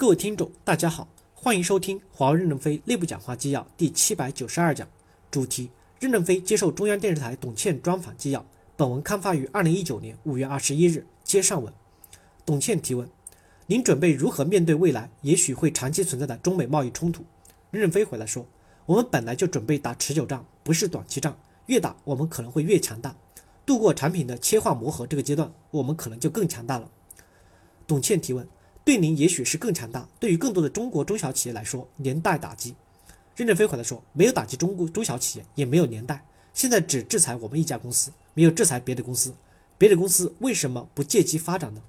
各位听众，大家好，欢迎收听华为任正非内部讲话纪要第七百九十二讲，主题：任正非接受中央电视台董倩专访纪要。本文刊发于二零一九年五月二十一日。接上文，董倩提问：您准备如何面对未来也许会长期存在的中美贸易冲突？任正非回来说：我们本来就准备打持久战，不是短期战，越打我们可能会越强大。度过产品的切换磨合这个阶段，我们可能就更强大了。董倩提问。对您也许是更强大，对于更多的中国中小企业来说，连带打击。任正非回答说，没有打击中国中小企业，也没有连带，现在只制裁我们一家公司，没有制裁别的公司。别的公司为什么不借机发展呢？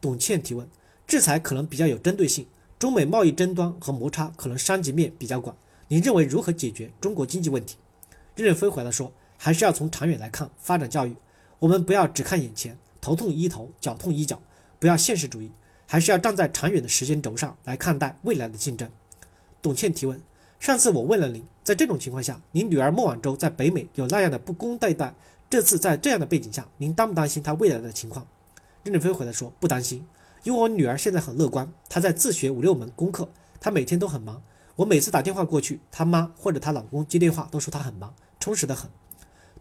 董倩提问，制裁可能比较有针对性，中美贸易争端和摩擦可能伤及面比较广。您认为如何解决中国经济问题？任正非回答说，还是要从长远来看发展教育，我们不要只看眼前，头痛医头，脚痛医脚，不要现实主义。还是要站在长远的时间轴上来看待未来的竞争。董倩提问：上次我问了您，在这种情况下，您女儿孟晚舟在北美有那样的不公对待，这次在这样的背景下，您担不担心她未来的情况？任正非回答说：不担心，因为我女儿现在很乐观，她在自学五六门功课，她每天都很忙。我每次打电话过去，她妈或者她老公接电话都说她很忙，充实的很。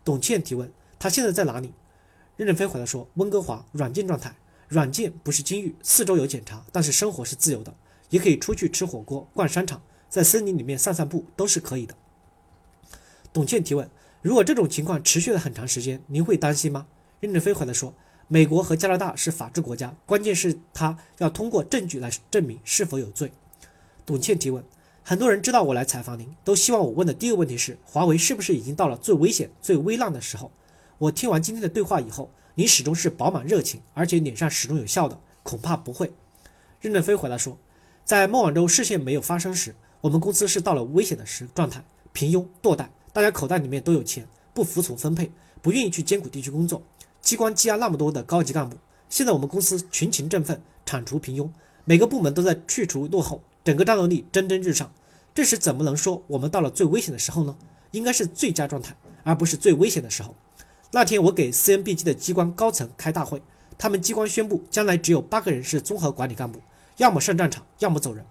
董倩提问：她现在在哪里？任正非回答说：温哥华，软件状态。软件不是监狱，四周有检查，但是生活是自由的，也可以出去吃火锅、逛商场，在森林里面散散步都是可以的。董倩提问：如果这种情况持续了很长时间，您会担心吗？任正非回答说：美国和加拿大是法治国家，关键是他要通过证据来证明是否有罪。董倩提问：很多人知道我来采访您，都希望我问的第一个问题是：华为是不是已经到了最危险、最危难的时候？我听完今天的对话以后。你始终是饱满热情，而且脸上始终有笑的，恐怕不会。任正非回答说，在孟晚舟事件没有发生时，我们公司是到了危险的时状态，平庸堕怠，大家口袋里面都有钱，不服从分配，不愿意去艰苦地区工作，机关积压那么多的高级干部。现在我们公司群情振奋，铲除平庸，每个部门都在去除落后，整个战斗力蒸蒸日上。这时怎么能说我们到了最危险的时候呢？应该是最佳状态，而不是最危险的时候。那天我给 CNBG 的机关高层开大会，他们机关宣布，将来只有八个人是综合管理干部，要么上战场，要么走人。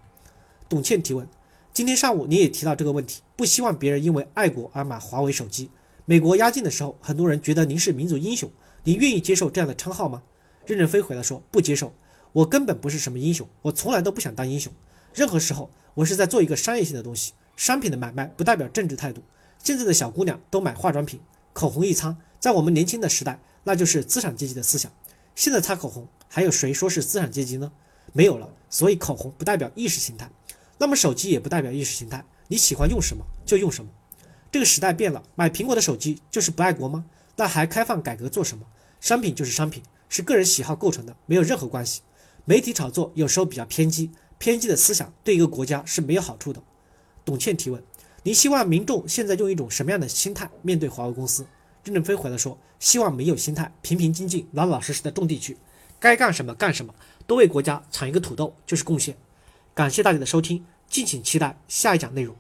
董倩提问：今天上午你也提到这个问题，不希望别人因为爱国而买华为手机。美国压境的时候，很多人觉得您是民族英雄，您愿意接受这样的称号吗？任正非回答说：不接受，我根本不是什么英雄，我从来都不想当英雄。任何时候，我是在做一个商业性的东西，商品的买卖不代表政治态度。现在的小姑娘都买化妆品，口红一擦。在我们年轻的时代，那就是资产阶级的思想。现在擦口红，还有谁说是资产阶级呢？没有了。所以口红不代表意识形态，那么手机也不代表意识形态。你喜欢用什么就用什么。这个时代变了，买苹果的手机就是不爱国吗？那还开放改革做什么？商品就是商品，是个人喜好构成的，没有任何关系。媒体炒作有时候比较偏激，偏激的思想对一个国家是没有好处的。董倩提问：您希望民众现在用一种什么样的心态面对华为公司？任正非回答说：“希望没有心态，平平静静，老老实实的种地去，该干什么干什么，多为国家产一个土豆就是贡献。”感谢大家的收听，敬请期待下一讲内容。